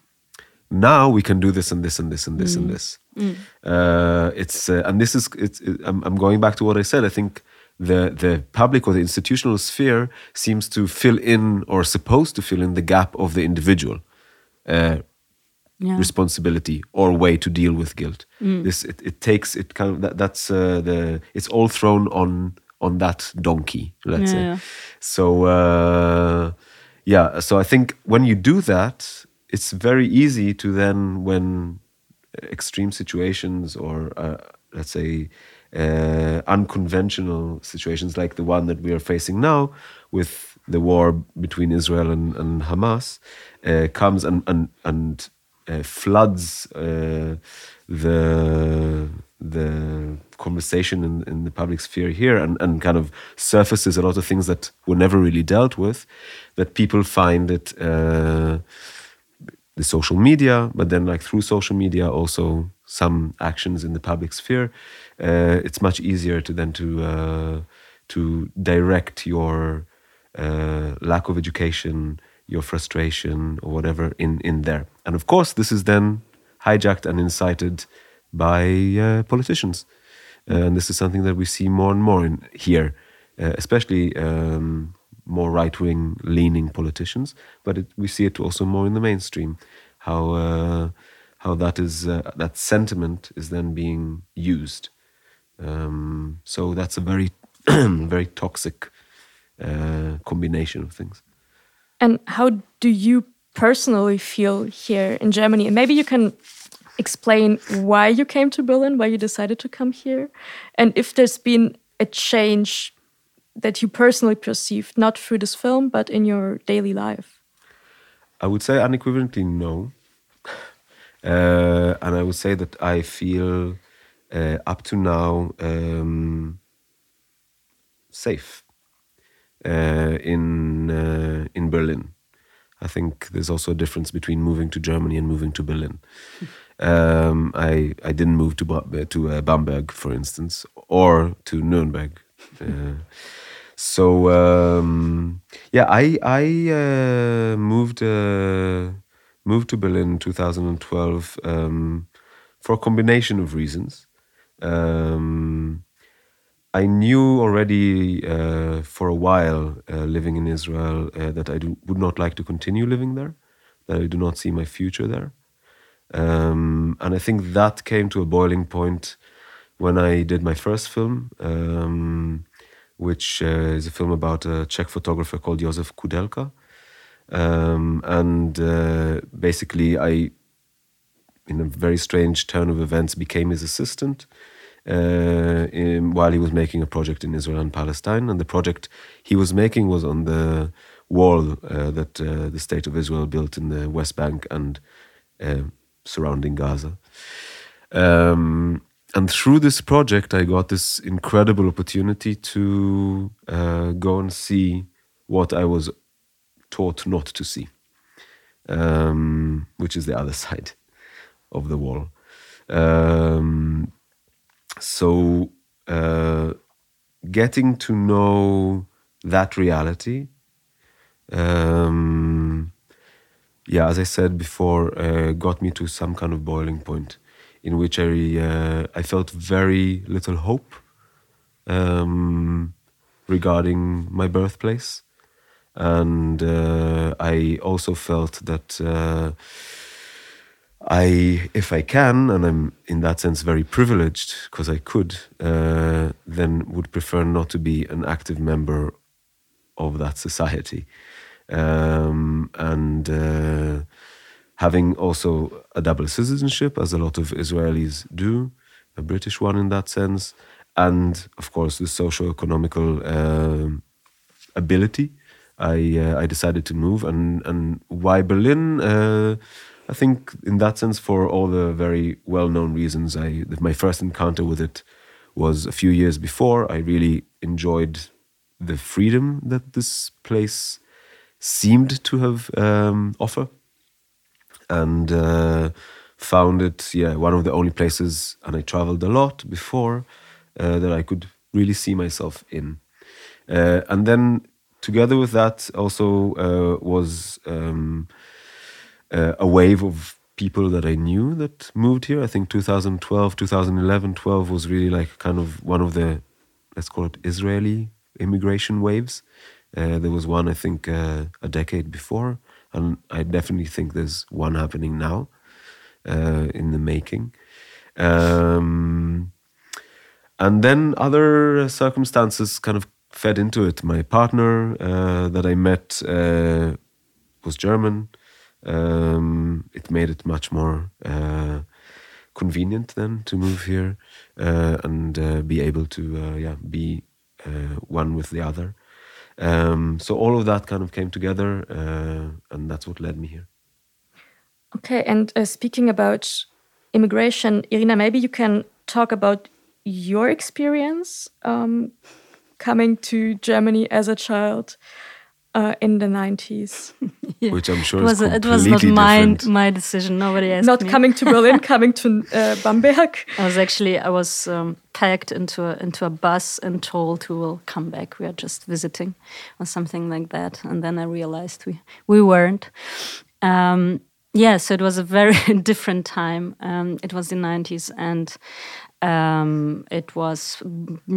now we can do this and this and this and this mm. and this. Mm. Uh, it's uh, and this is it's. It, I'm, I'm going back to what I said. I think the the public or the institutional sphere seems to fill in or supposed to fill in the gap of the individual uh, yeah. responsibility or way to deal with guilt. Mm. This it, it takes it kind of that, that's uh, the it's all thrown on on that donkey. Let's yeah, say yeah. so. Uh, yeah, so I think when you do that, it's very easy to then when extreme situations or uh, let's say uh, unconventional situations like the one that we are facing now with the war between Israel and, and Hamas uh, comes and and, and uh, floods uh, the the conversation in, in the public sphere here and, and kind of surfaces a lot of things that were never really dealt with that people find it uh, the social media but then like through social media also some actions in the public sphere uh, it's much easier to then to uh, to direct your uh, lack of education, your frustration, or whatever in in there. And of course, this is then hijacked and incited by uh, politicians, and this is something that we see more and more in here, uh, especially. Um, more right-wing leaning politicians, but it, we see it also more in the mainstream. How uh, how that is that sentiment is then being used um, so that's a very, very toxic uh, combination of things. And how do you personally feel here in Germany? And maybe you can explain why you came to Berlin, why you decided to come here, and if there's been a change that you personally perceived, not through this film, but in your daily life. I would say unequivocally no. Uh, and I would say that I feel uh, up to now um, safe uh, in uh, in Berlin. I think there's also a difference between moving to Germany and moving to Berlin. Um, I I didn't move to to uh, Bamberg, for instance, or to Nuremberg. Uh, so um, yeah, I I uh, moved moved to Berlin in 2012 um, for a combination of reasons. Um, I knew already uh, for a while uh, living in Israel uh, that I do, would not like to continue living there, that I do not see my future there. Um, and I think that came to a boiling point when I did my first film, um, which uh, is a film about a Czech photographer called Josef Koudelka. Um, and uh, basically, I, in a very strange turn of events, became his assistant uh, in, while he was making a project in Israel and Palestine. And the project he was making was on the wall uh, that uh, the state of Israel built in the West Bank and uh, surrounding Gaza. Um, and through this project, I got this incredible opportunity to uh, go and see what I was taught not to see, um, which is the other side of the wall. Um, so, uh, getting to know that reality, um, yeah, as I said before, uh, got me to some kind of boiling point in which I uh, I felt very little hope um, regarding my birthplace, and uh, I also felt that uh, I, if I can, and I'm in that sense very privileged because I could, uh, then would prefer not to be an active member of that society, um, and uh, having also a double citizenship, as a lot of Israelis do, a British one in that sense, and of course the socio-economical uh, ability. I uh, I decided to move, and and why Berlin? I think in that sense, for all the very well-known reasons, I my first encounter with it was a few years before. I really enjoyed the freedom that this place seemed to have um, offer and uh, found it yeah one of the only places and i traveled a lot before uh, that i could really see myself in uh, and then together with that also uh, was um, uh, a wave of people that i knew that moved here i think 2012 2011 12 was really like kind of one of the let's call it israeli immigration waves uh, there was one i think a decade before and I definitely think there's one happening now uh, in the making. Um, and then other circumstances kind of fed into it. My partner uh, that I met uh, was German. Um, it made it much more uh, convenient then to move here uh, and uh, be able to yeah be one with the other. Um, so all of that kind of came together, uh, and that's what led me here. Okay, and uh, speaking about immigration, Irina, maybe you can talk about your experience um, coming to Germany as a child uh, in the 90s. yeah. Which I'm sure it was, it was not my, my decision. Nobody asked Not me. coming to Berlin, coming to uh, Bamberg. I was actually, I was um, packed into a, into a bus and told we will come back. We are just visiting or something like that. And then I realized we, we weren't. Um, yeah, so it was a very different time. Um, it was the 90s. And um, it was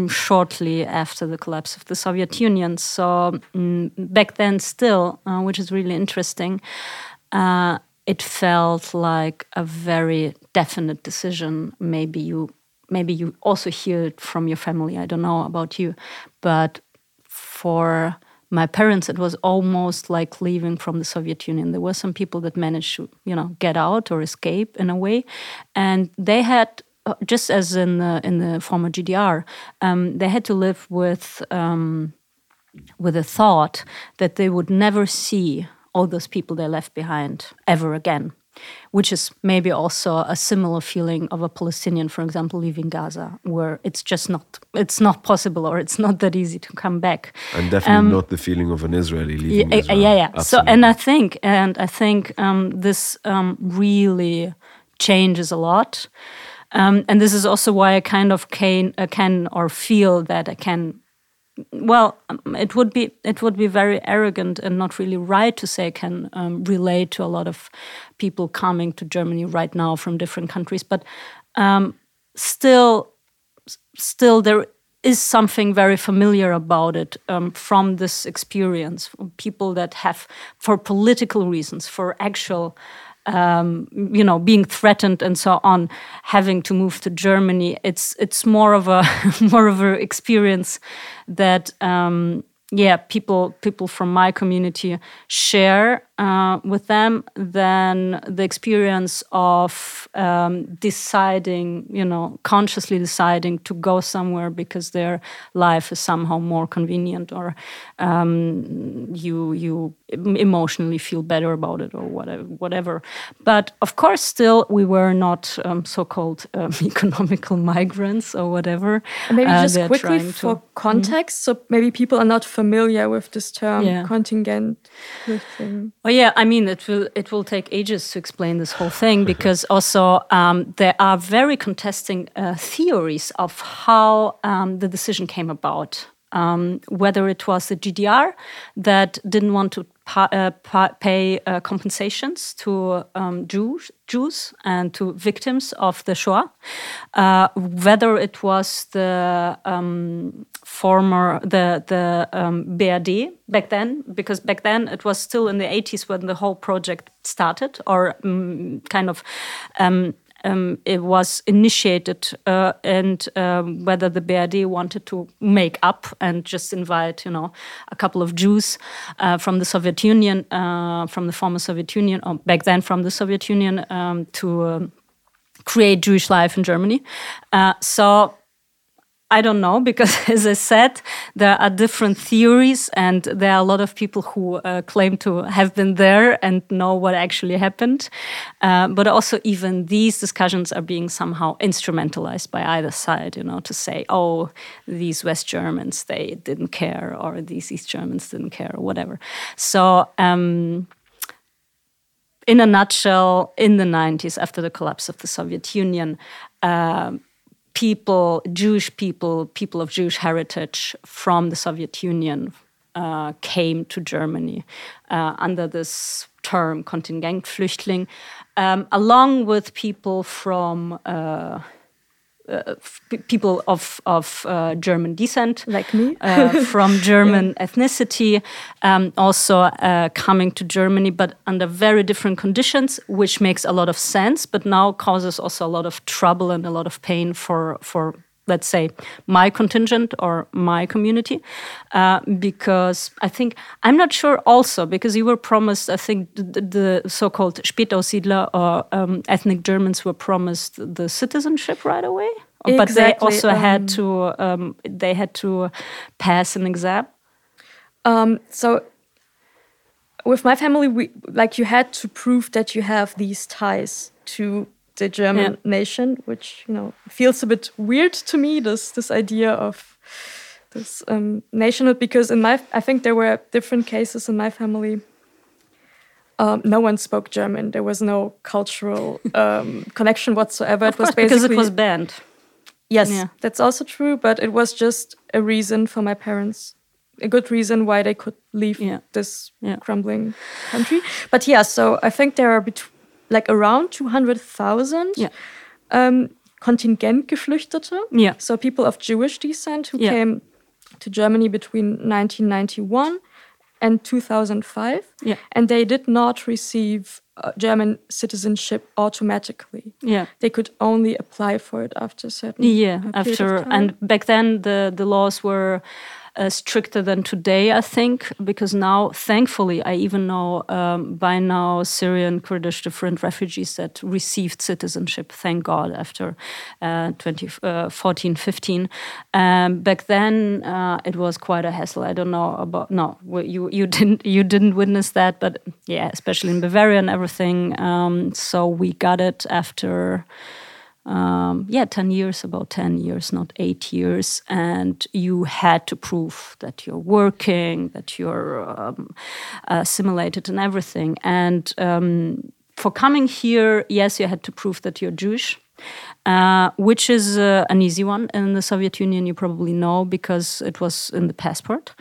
shortly after the collapse of the Soviet Union. So um, back then, still, uh, which is really interesting, uh, it felt like a very definite decision. Maybe you, maybe you also hear it from your family. I don't know about you, but for my parents it was almost like leaving from the soviet union there were some people that managed to you know get out or escape in a way and they had just as in the in the former GDR, um, they had to live with um, with a thought that they would never see all those people they left behind ever again, which is maybe also a similar feeling of a Palestinian, for example, leaving Gaza, where it's just not it's not possible or it's not that easy to come back. And definitely um, not the feeling of an Israeli leaving yeah, Israel. Yeah, yeah. Absolutely. So, and I think, and I think um, this um, really changes a lot. Um, and this is also why I kind of can, uh, can or feel that I can. Well, um, it would be it would be very arrogant and not really right to say I can um, relate to a lot of people coming to Germany right now from different countries, but um, still, still there is something very familiar about it um, from this experience. People that have, for political reasons, for actual um, you know, being threatened and so on, having to move to Germany. It's it's more of a more of an experience that um, yeah people people from my community share uh, with them than the experience of um, deciding, you know, consciously deciding to go somewhere because their life is somehow more convenient, or um, you you emotionally feel better about it, or whatever. Whatever. But of course, still, we were not um, so-called um, economical migrants or whatever. And maybe uh, just quickly for to, context, mm -hmm. so maybe people are not familiar with this term yeah. contingent. Well, yeah, I mean, it will it will take ages to explain this whole thing because also um, there are very contesting uh, theories of how um, the decision came about. Um, whether it was the GDR that didn't want to pa uh, pa pay uh, compensations to um, Jews, Jews and to victims of the Shoah, uh, whether it was the um, former the the um, BRD back then, because back then it was still in the 80s when the whole project started, or um, kind of um, it was initiated uh, and um, whether the BRD wanted to make up and just invite, you know, a couple of Jews uh, from the Soviet Union, uh, from the former Soviet Union, or back then from the Soviet Union, um, to um, create Jewish life in Germany. Uh, so I don't know because, as I said, there are different theories, and there are a lot of people who uh, claim to have been there and know what actually happened. Uh, but also, even these discussions are being somehow instrumentalized by either side, you know, to say, oh, these West Germans, they didn't care, or these East Germans didn't care, or whatever. So, um, in a nutshell, in the 90s, after the collapse of the Soviet Union, um, people, Jewish people, people of Jewish heritage from the Soviet Union uh, came to Germany uh, under this term Kontingentflüchtling, um, along with people from uh, uh, people of of uh, German descent, like me, uh, from German yeah. ethnicity, um, also uh, coming to Germany, but under very different conditions, which makes a lot of sense, but now causes also a lot of trouble and a lot of pain for for let's say my contingent or my community uh, because i think i'm not sure also because you were promised i think the, the so-called spätaussiedler or um, ethnic germans were promised the citizenship right away exactly. but they also um, had to um, they had to pass an exam um, so with my family we like you had to prove that you have these ties to the German yeah. nation, which you know feels a bit weird to me. This this idea of this um, nationhood, because in my I think there were different cases in my family. Um, no one spoke German. There was no cultural um, connection whatsoever. Of it was because it was banned. Yes, yeah. that's also true. But it was just a reason for my parents, a good reason why they could leave yeah. this yeah. crumbling country. But yeah, so I think there are between like around 200,000 yeah. um, Kontingentgeflüchtete. Yeah. So people of Jewish descent who yeah. came to Germany between 1991 and 2005. Yeah. And they did not receive uh, German citizenship automatically. Yeah. They could only apply for it after a certain Yeah, after and back then the the laws were uh, stricter than today, I think, because now, thankfully, I even know um, by now Syrian, Kurdish, different refugees that received citizenship, thank God, after uh, 2014 uh, 15. Um, back then, uh, it was quite a hassle. I don't know about, no, you, you, didn't, you didn't witness that, but yeah, especially in Bavaria and everything. Um, so we got it after um, yeah, 10 years, about 10 years, not eight years. And you had to prove that you're working, that you're um, assimilated and everything. And um, for coming here, yes, you had to prove that you're Jewish. Uh, which is uh, an easy one in the Soviet Union, you probably know because it was in the passport.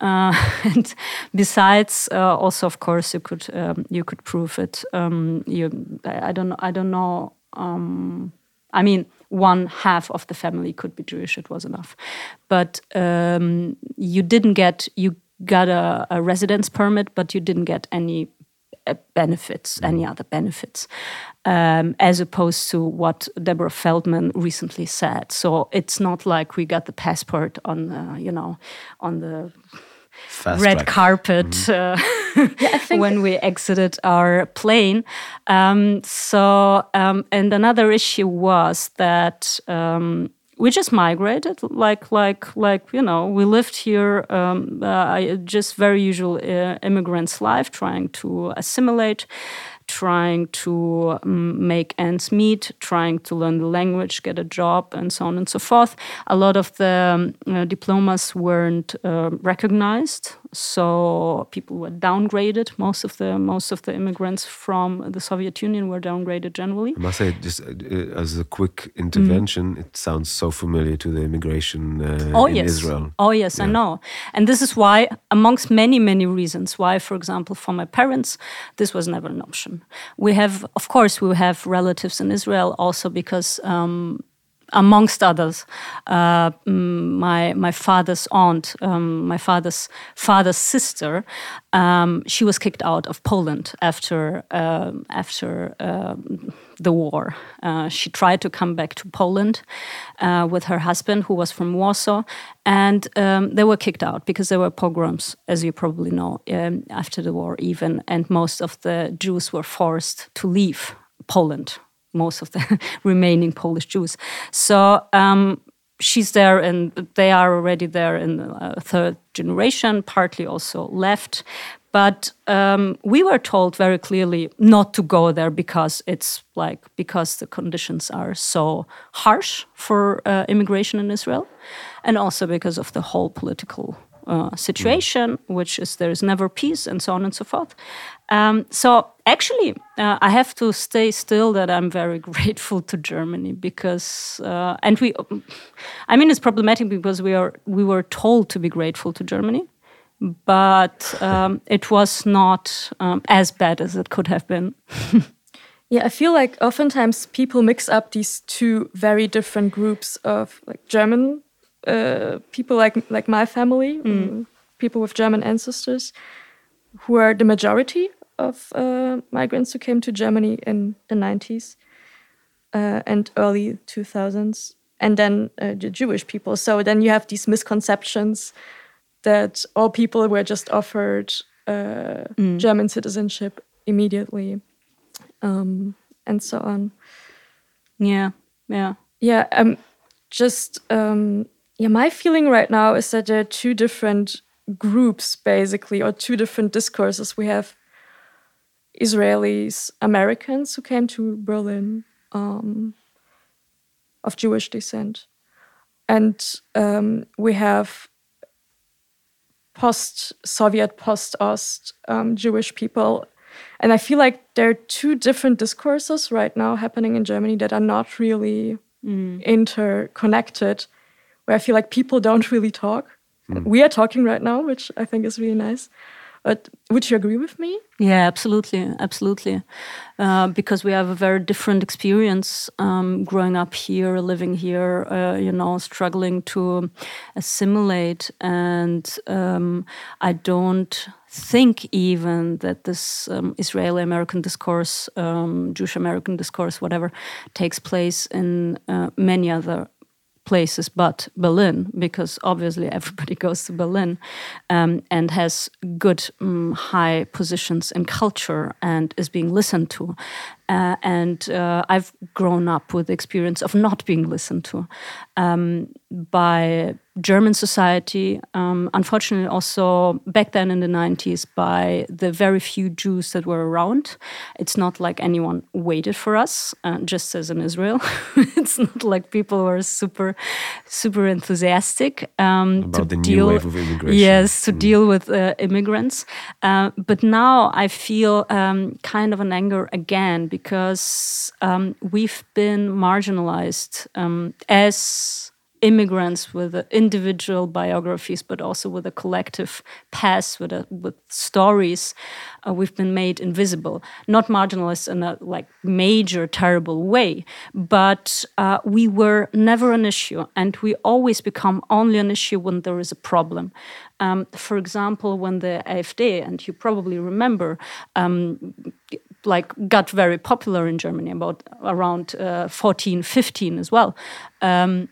Uh, and besides, uh, also of course, you could um, you could prove it. Um, you, I don't. I don't know. Um, I mean, one half of the family could be Jewish. It was enough, but um, you didn't get you got a, a, residence permit, but you didn't get any uh, benefits, any other benefits, um, as opposed to what Deborah Feldman recently said. So it's not like we got the passport on, uh, you know, on the Fast red track. carpet uh, when we exited our plane. Um, so, um, and another issue was that um, we just migrated, like, like, like you know, we lived here, um, uh, just very usual uh, immigrants' life, trying to assimilate trying to um, make ends meet, trying to learn the language, get a job, and so on and so forth. A lot of the um, uh, diplomas weren't uh, recognized, so people were downgraded. Most of the most of the immigrants from the Soviet Union were downgraded generally. I must say, just uh, as a quick intervention, it sounds so familiar to the immigration uh, oh in yes Israel. oh yes i know and this is why amongst many many reasons why for example for my parents this was never an option we have of course we have relatives in israel also because um, amongst others, uh, mm, my my father's aunt, um, my father's father's sister, um, she was kicked out of Poland after um after um, the war. Uh, she tried to come back to Poland uh, with her husband, who was from Warsaw, and um, they were kicked out because there were pogroms, as you probably know, um, after the war, even, and most of the Jews were forced to leave Poland most of the remaining Polish Jews. So um, she's there, and they are already there in the uh, third generation, partly also left. But um, we were told very clearly not to go there because it's like because the conditions are so harsh for uh, immigration in Israel, and also because of the whole political uh, situation, which is there is never peace, and so on and so forth. Um, so actually, uh, I have to stay still that I'm very grateful to Germany because, uh, and we, I mean, it's problematic because we are we were told to be grateful to Germany, but um, it was not um, as bad as it could have been. Yeah, I feel like oftentimes people mix up these two very different groups of like German uh, people, like like my family, um, people with German ancestors, who are the majority of uh, migrants who came to Germany in the nineties uh, and early two thousands, and then uh, the Jewish people. So then you have these misconceptions that all people were just offered uh, German citizenship immediately um, and so on. Yeah, yeah. Yeah, um, just um, yeah. My feeling right now is that there are two different groups, basically, or two different discourses. We have Israelis, Americans who came to Berlin um, of Jewish descent, and um, we have post-Soviet, post-Ost um, Jewish people and I feel like there are two different discourses right now happening in Germany that are not really interconnected, where I feel like people don't really talk. We are talking right now, which I think is really nice. But would you agree with me? Yeah, absolutely, absolutely. Uh, because we have a very different experience um, growing up here, living here, uh, you know, struggling to assimilate. And um, I don't think even that this um, Israeli American discourse, um, Jewish American discourse, whatever, takes place in uh, many other places but Berlin, because obviously everybody goes to Berlin um, and has good um, high positions in culture and is being listened to. Uh, and uh, I've grown up with the experience of not being listened to um, by German society. Um, unfortunately, also back then in the 90s, by the very few Jews that were around. It's not like anyone waited for us, uh, just as in Israel. it's not like people were super, super enthusiastic um, About to the new deal. wave of immigration. Yes, to deal with uh, immigrants. Uh, but now I feel um, kind of an anger again because um, we've been marginalized um, as immigrants with individual biographies, but also with a collective past, with a, with stories, uh, we've been made invisible, not marginalized in a like major terrible way, but uh, we were never an issue, and we always become only an issue when there is a problem. Um, for example, when the AfD, and you probably remember, um, like got very popular in Germany about around uh, 14, 15 as well. Um,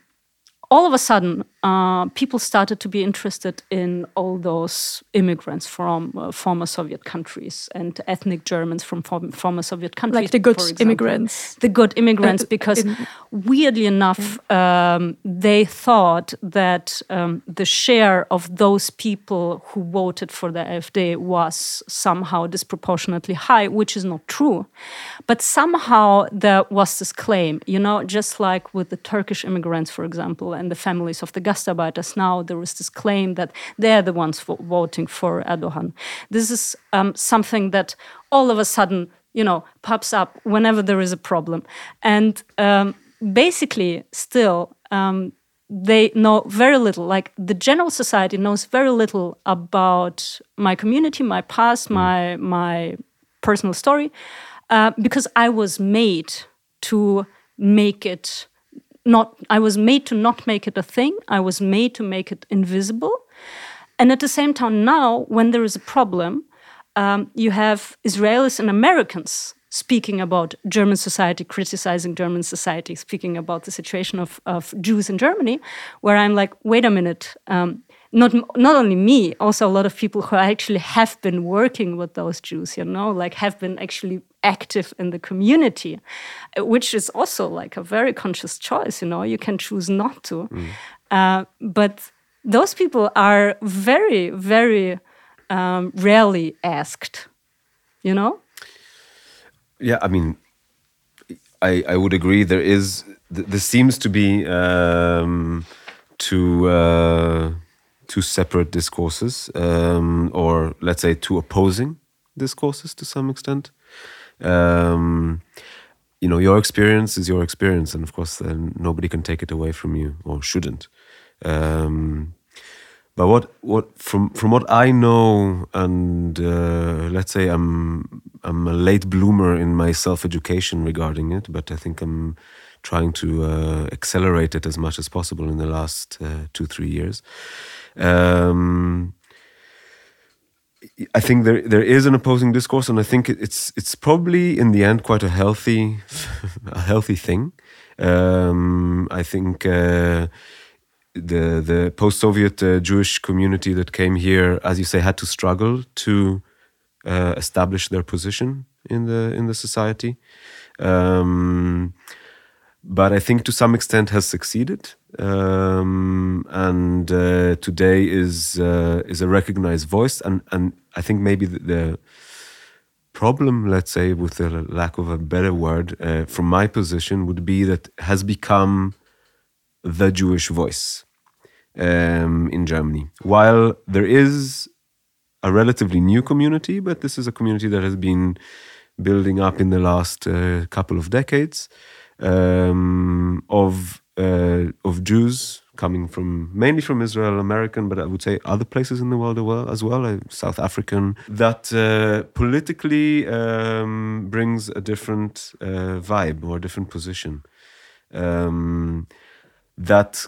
all of a sudden, uh, people started to be interested in all those immigrants from uh, former Soviet countries and ethnic Germans from form former Soviet countries. Like the good immigrants. The good immigrants, uh, because in, weirdly enough, um, they thought that um, the share of those people who voted for the AfD was somehow disproportionately high, which is not true. But somehow there was this claim, you know, just like with the Turkish immigrants, for example, and the families of the Gastarbeiters now, there is this claim that they're the ones voting for Erdogan. This is um, something that all of a sudden, you know, pops up whenever there is a problem. And um, basically, still, um, they know very little. Like the general society knows very little about my community, my past, mm. my my personal story, uh, because I was made to make it not i was made to not make it a thing. I was made to make it invisible. And at the same time now when there is a problem um, you have israelis and americans speaking about german society criticizing german society speaking about the situation of, of jews in germany where i'm like wait a minute um, not not only me, also a lot of people who actually have been working with those Jews, you know, like have been actually active in the community, uh, which is also like a very conscious choice. You know, you can choose not to, mm. uh, but those people are very, very um, rarely asked. You know. Yeah, I mean, I I would agree. There is there seems to be um, to. Uh, two separate discourses, um, or let's say two opposing discourses to some extent. Um, you know, your experience is your experience, and of course, nobody can take it away from you, or shouldn't. Um, but what what from from what I know, and uh, let's say I'm I'm a late bloomer in my self education regarding it, but I think I'm trying to uh, accelerate it as much as possible in the last uh, two three years. Um, I think there there is an opposing discourse, and I think it's it's probably in the end quite a healthy a healthy thing. Um, I think uh, the the post-Soviet uh, Jewish community that came here, as you say, had to struggle to uh, establish their position in the in the society. Um, but I think to some extent has succeeded, um, and uh, today is uh, is a recognized voice, and and I think maybe the, the, problem, let's say, with the lack of a better word, uh, from my position, would be that has become the Jewish voice um, in Germany. While there is a relatively new community, but this is a community that has been building up in the last uh, couple of decades um, of uh, of Jews coming from mainly from Israel, American, but I would say other places in the world as well, South African, that uh, politically um, brings a different uh, vibe or a different position. Um, that,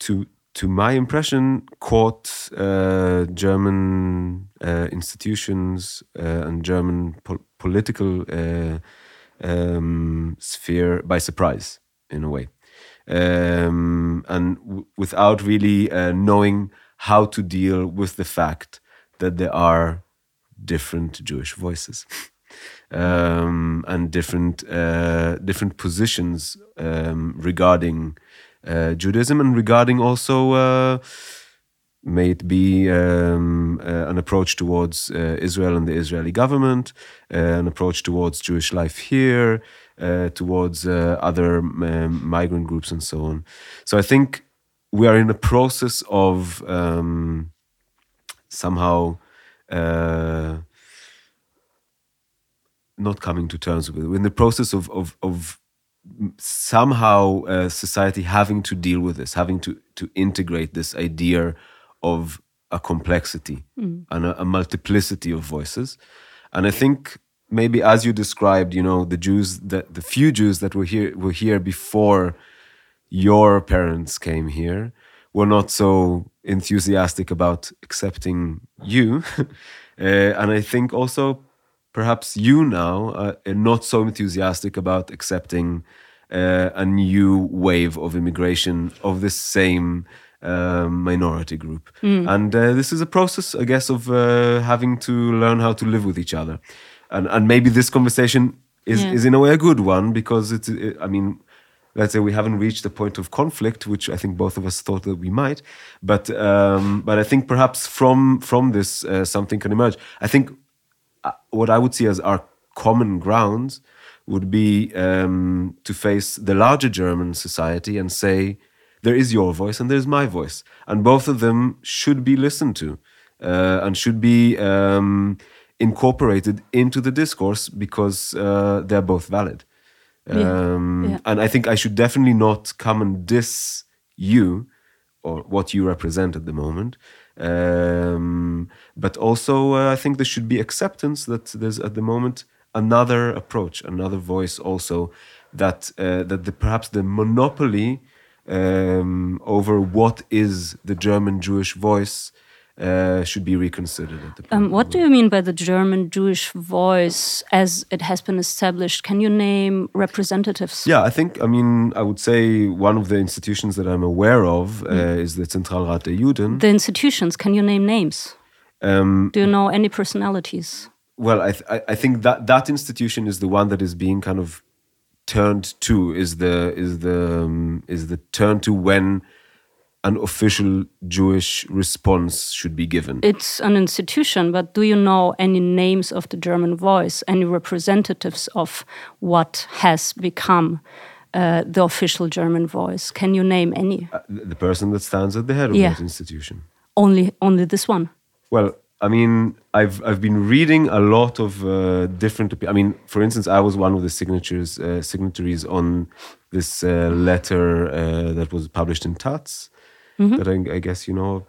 to to my impression, caught uh, German uh, institutions and German po political um, sphere by surprise in a way, um, and without really uh, knowing how to deal with the fact that there are different Jewish voices. um, and different uh, different positions um, regarding uh, Judaism and regarding also uh, may it be um, uh, an approach towards uh, Israel and the Israeli government, uh, an approach towards Jewish life here, uh, towards uh, other um, migrant groups, and so on. So I think we are in a process of um, somehow uh, not coming to terms with it. We're in the process of, of, of somehow society having to deal with this, having to to integrate this idea of a complexity and a, a multiplicity of voices. And I think maybe as you described, you know, the Jews, the, the few Jews that were here were here before your parents came here were not so enthusiastic about accepting you. uh, and I think also perhaps you now uh, are not so enthusiastic about accepting uh, a new wave of immigration of the same um, minority group. And uh, this is a process, I guess, of uh, having to learn how to live with each other. And, and maybe this conversation is, Yeah. is in a way a good one because it's, it, I mean, let's say we haven't reached the point of conflict, which I think both of us thought that we might. But um, but I think perhaps from from this uh, something can emerge. I think uh, what I would see as our common grounds would be um, to face the larger German society and say there is your voice and there's my voice, and both of them should be listened to uh, and should be um, incorporated into the discourse because uh, they're both valid. Yeah. Um, Yeah. And I think I should definitely not come and diss you or what you represent at the moment. Um, but also, uh, I think there should be acceptance that there's at the moment another approach, another voice also that uh, that the, perhaps the monopoly um, over what is the German Jewish voice uh, should be reconsidered at the Um, what do you mean by the German Jewish voice as it has been established? Can you name representatives? Yeah, I think, I mean, I would say one of the institutions that I'm aware of uh, is the Zentralrat der Juden. The institutions, can you name names? Um, Do you know any personalities? well, I, th- I- I think that that institution is the one that is being kind of turned to, is the, is the, um, is the turn to when an official Jewish response should be given. It's an institution, but do you know any names of the German voice, any representatives of what has become uh, the official German voice? Can you name any? Uh, the person that stands at the head of Yeah. that institution. Only, only this one. Well, I mean, I've I've been reading a lot of uh, different. I mean, for instance, I was one of the signatures uh, signatories on this uh, letter uh, that was published in Taz. That I, I guess you know.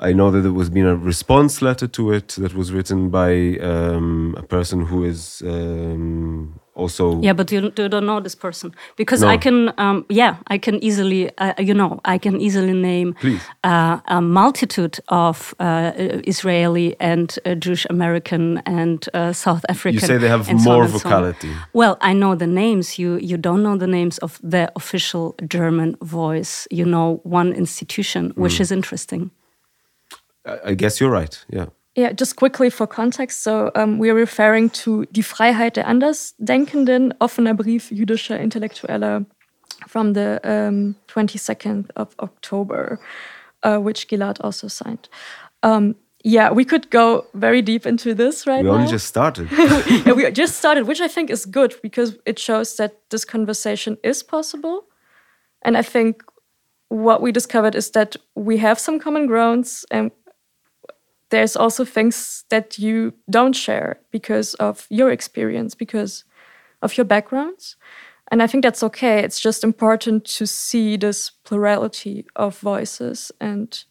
I know that there was been a response letter to it that was written by um, a person who is um, also Yeah, but you, you don't know this person because No. I can. Um, yeah, I can easily. Uh, you know, I can easily name uh, a multitude of uh, Israeli and uh, Jewish American and uh, South African. You say they have so more so vocality. Well, I know the names. You you don't know the names of the official German voice. You know one institution, Hmm. which is interesting. I, I guess you're right. Yeah. Yeah, just quickly for context. So um, we're referring to Die Freiheit der Andersdenkenden, offener Brief jüdischer Intellektueller from the um, 22nd of October, uh, which Gilad also signed. Um, yeah, we could go very deep into this right We now. only just started. yeah, we just started, which I think is good because it shows that this conversation is possible. And I think what we discovered is that we have some common grounds and there's also things that you don't share because of your experience, because of your backgrounds. And I think that's okay. It's just important to see this plurality of voices and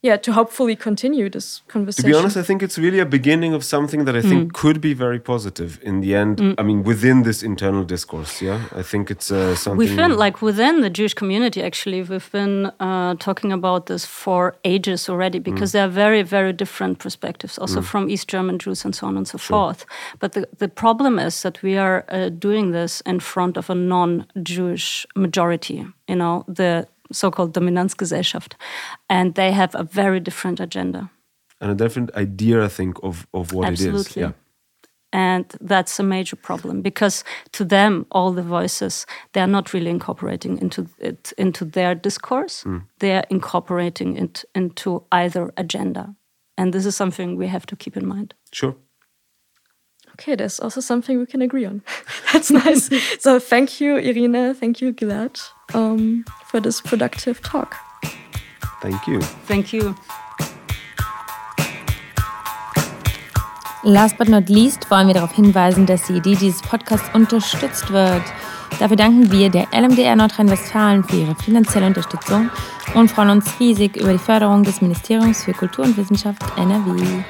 yeah, to hopefully continue this conversation. To be honest, I think it's really a beginning of something that I think could be very positive in the end. I mean, within this internal discourse, yeah, I think it's uh, something. We've been like within the Jewish community. Actually, we've been uh, talking about this for ages already because there are very, very different perspectives, also from East German Jews and so on and so forth. But the the problem is that we are uh, doing this in front of a non-Jewish majority. You know, the so-called Dominanzgesellschaft, and they have a very different agenda. and a different idea, I think, of of what it is. Absolutely. Yeah, And that's a major problem because to them, all the voices, they are not really incorporating into it into their discourse. Mm. They are incorporating it into either agenda. And this is something we have to keep in mind. sure. Okay, there's also something we can agree on. That's nice. so thank you, Irina. Thank you, Gilad, um, for this productive talk. Thank you. Thank you. Last but not least wollen wir darauf hinweisen, dass die Idee dieses Podcasts unterstützt wird. Dafür danken wir der LMDR Nordrhein-Westfalen für ihre finanzielle Unterstützung und freuen uns riesig über die Förderung des Ministeriums für Kultur und Wissenschaft NRW.